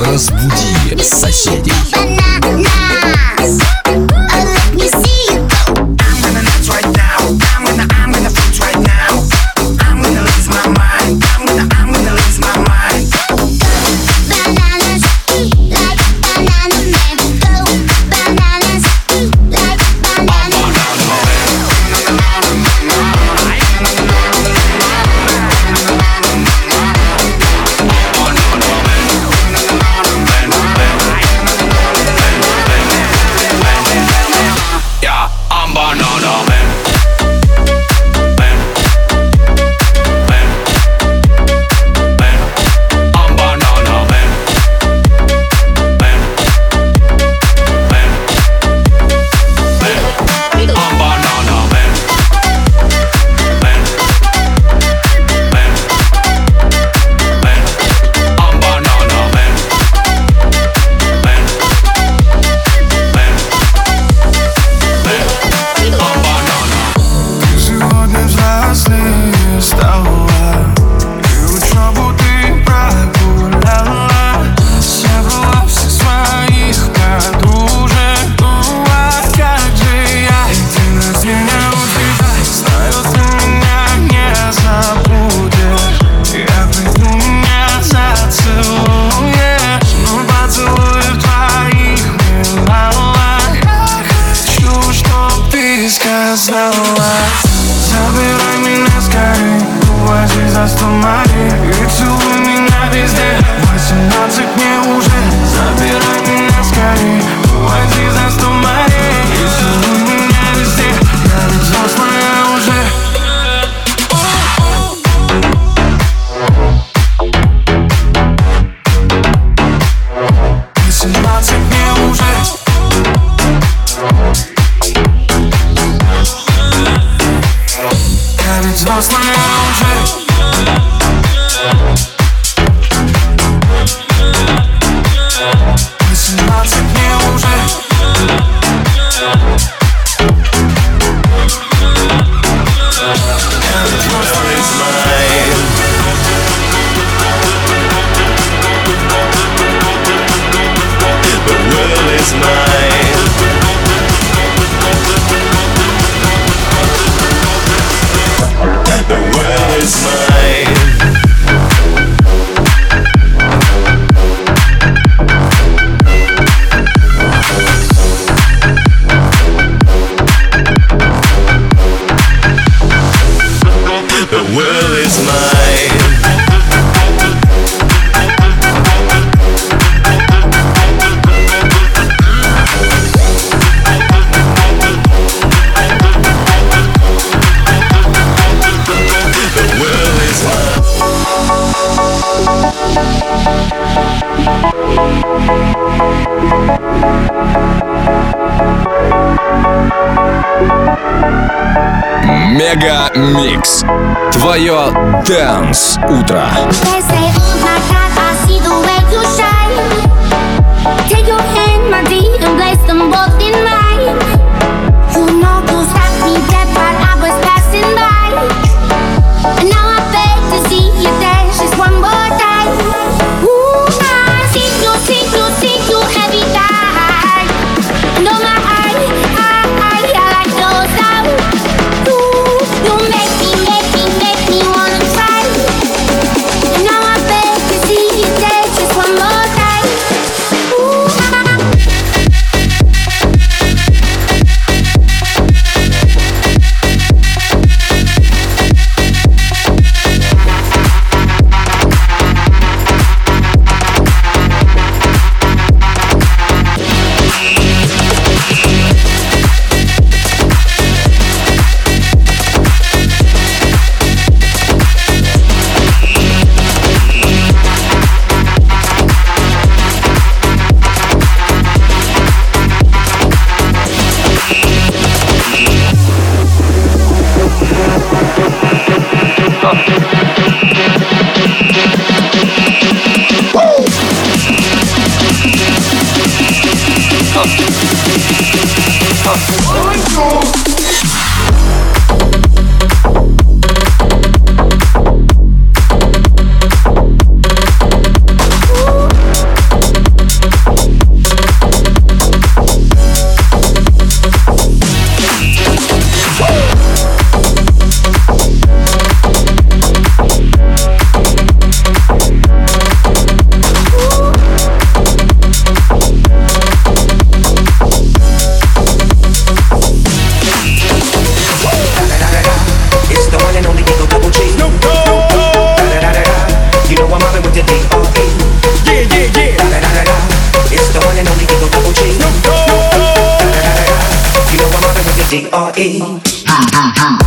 Разбуди соседей. is. Мега Микс. Твое Дэнс Утро. Утро. D-R-E.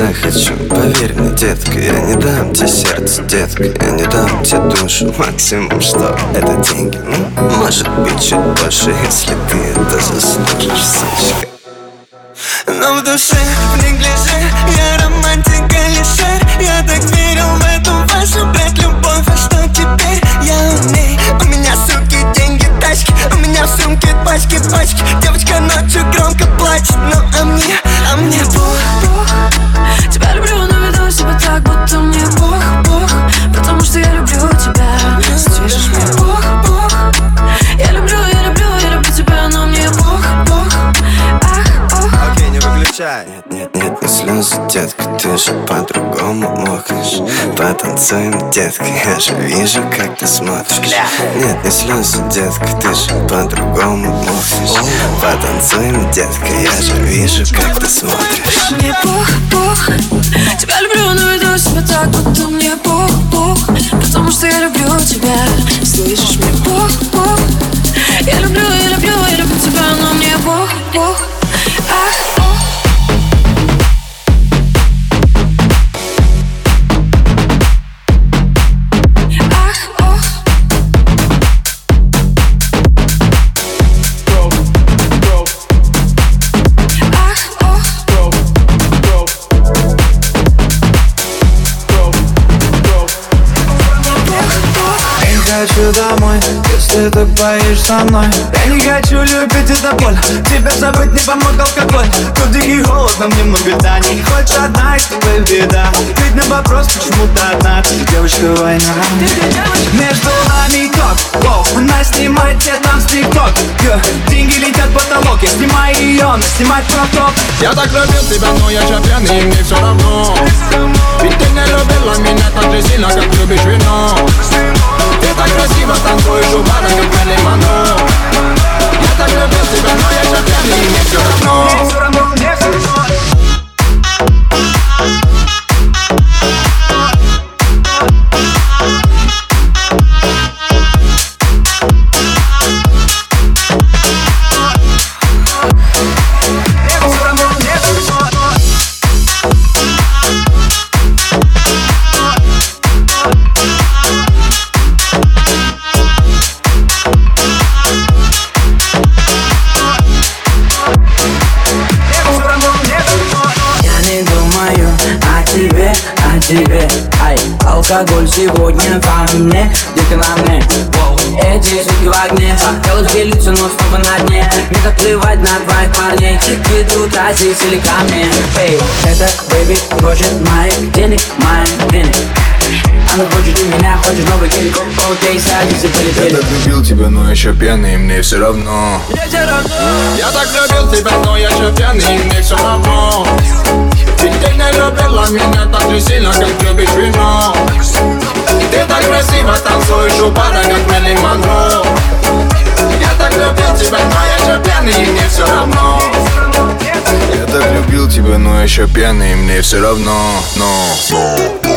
Захочу, поверь мне, детка Я не дам тебе сердце, детка Я не дам тебе душу. Максимум, что это деньги Ну, может быть, чуть больше Если ты это заслужишь, сучка но в душе, в неглиже Я романтик Алишер Я так верил в эту вашу, блядь, любовь. А что теперь? Я умней. У меня суки, деньги, тачки. У меня в сумке пачки, пачки. Девочка ночью громко плачет Ну а мне, а мне пох, себя так, не выключай Нет, нет, нет, не слезы, детка Ты же по-другому мокнешь. Потанцуем, детка Я же вижу, как ты смотришь. Нет, не слезы, детка Ты же по-другому мокнешь. Потанцуем, детка Я же вижу, как ты смотришь. Мне Бог, Бог Тебя люблю, но веду себя так, будто мне Бог, Бог Потому что я люблю тебя. Слышишь мне Бог, Бог Я люблю, я люблю, я люблю тебя, но мне Бог, Бог ты поешь со мной? Я не хочу любить это боль. Тебя забыть не помог алкоголь Тут дикий холод, нам немного да Не хочешь одна, и с тобой беда. Ведь на вопрос, почему ты одна? Ты девочка война. Между нами ток, воу Она снимает тебе там с тикток Деньги летят в потолок. Я снимаю ее, она снимает поток Я так любил тебя, но я же пьяный, мне все равно. Ведь ты не любила меня так же сильно, как любишь вино. так танцуешь у бара, как Мэрилин Монро Я так любил тебя, но я же пьяный, и о тебе Ай, алкоголь сегодня во мне, где-то на мне? Эти сутки в огне Хотел делиться, но снова на дне. Не так плевать на твоих парней Ведут азисили ко мне Эй, это бэйби хочет моих денег, моих денег. Она хочет и меня, хочет новый гелик Окей, садись и Я полетели так любил тебя, но я еще пьяный, мне все равно. Я так любил тебя, но я еще пьяный, мне все равно Ведь ты не любила меня так же сильно, как любишь вино Ты так красиво танцуешь у бара, как Мэрилин Монро Я так любил тебя, но я еще пьяный, и мне все равно Я так любил тебя, но я еще пьяный, и мне все равно, но. Я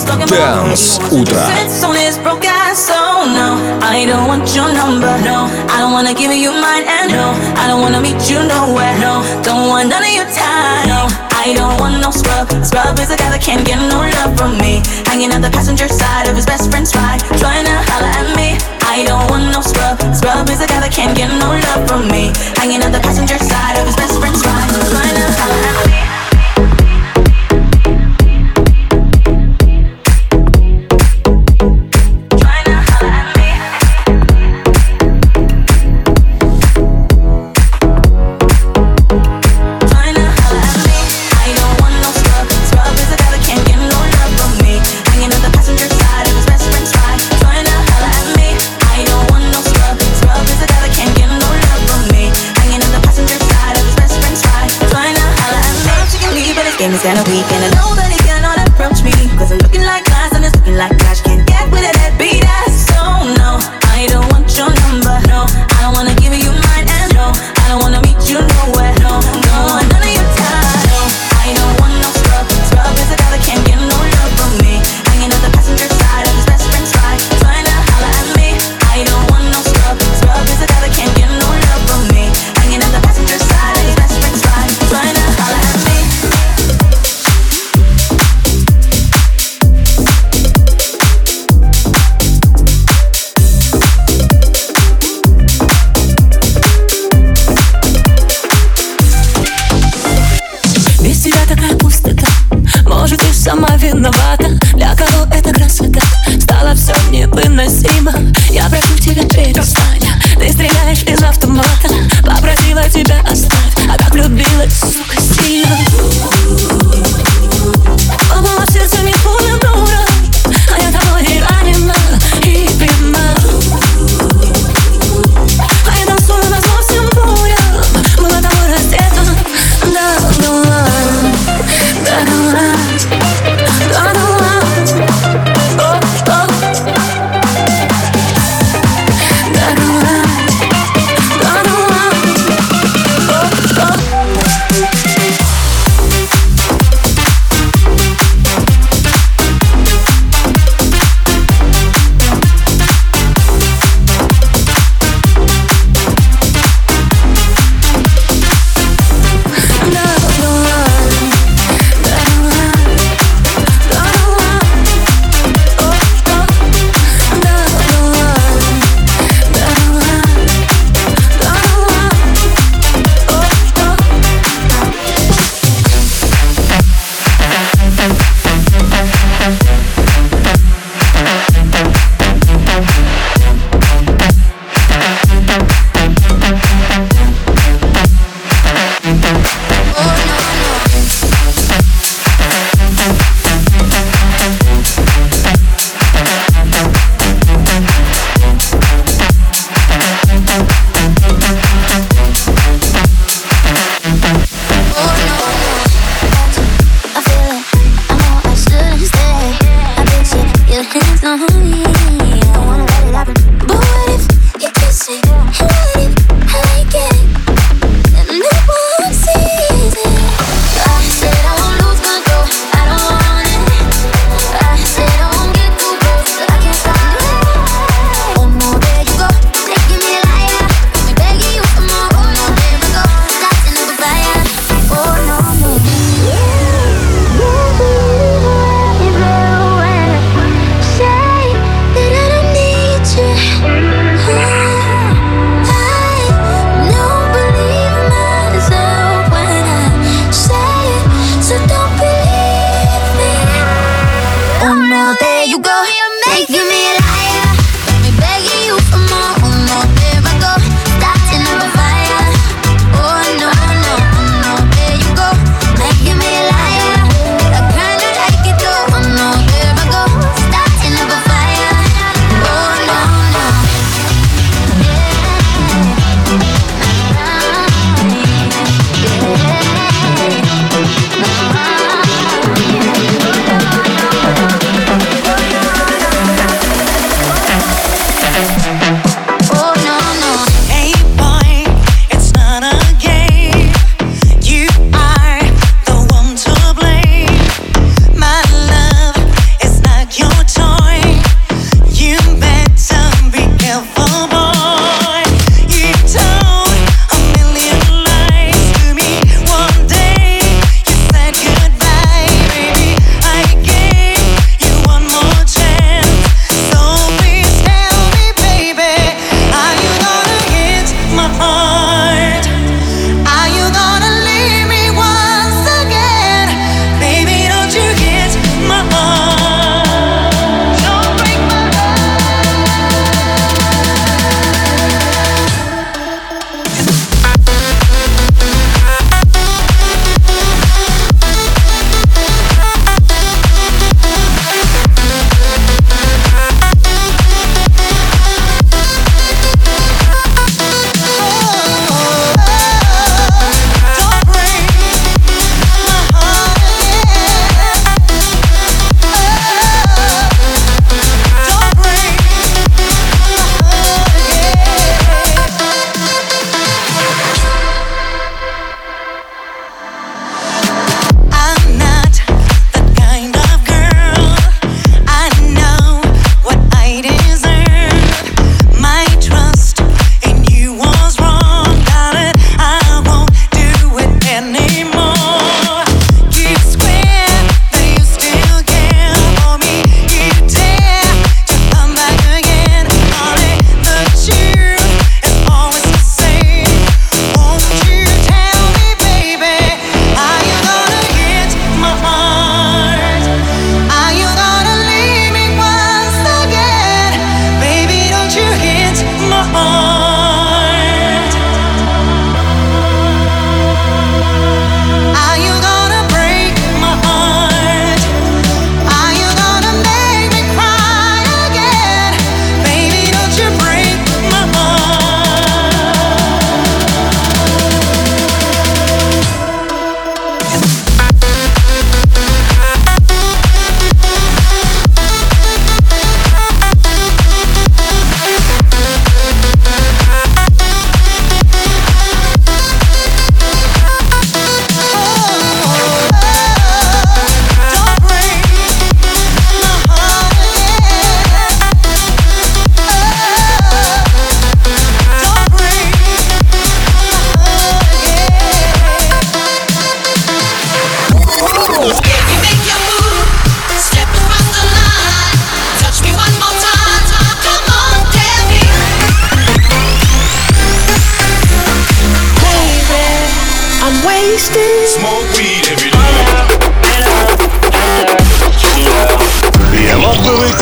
Dance утро. I don't want your number, no. I don't wanna give you mine, and no, I don't wanna meet you nowhere, no. Don't want none of your time, no. I don't want no scrub. Scrub is a guy that can't get no love from me. Hanging on the passenger side of his best friend's ride, And I know that he cannot approach me. Cause I'm looking like glass and it's looking like cash Can't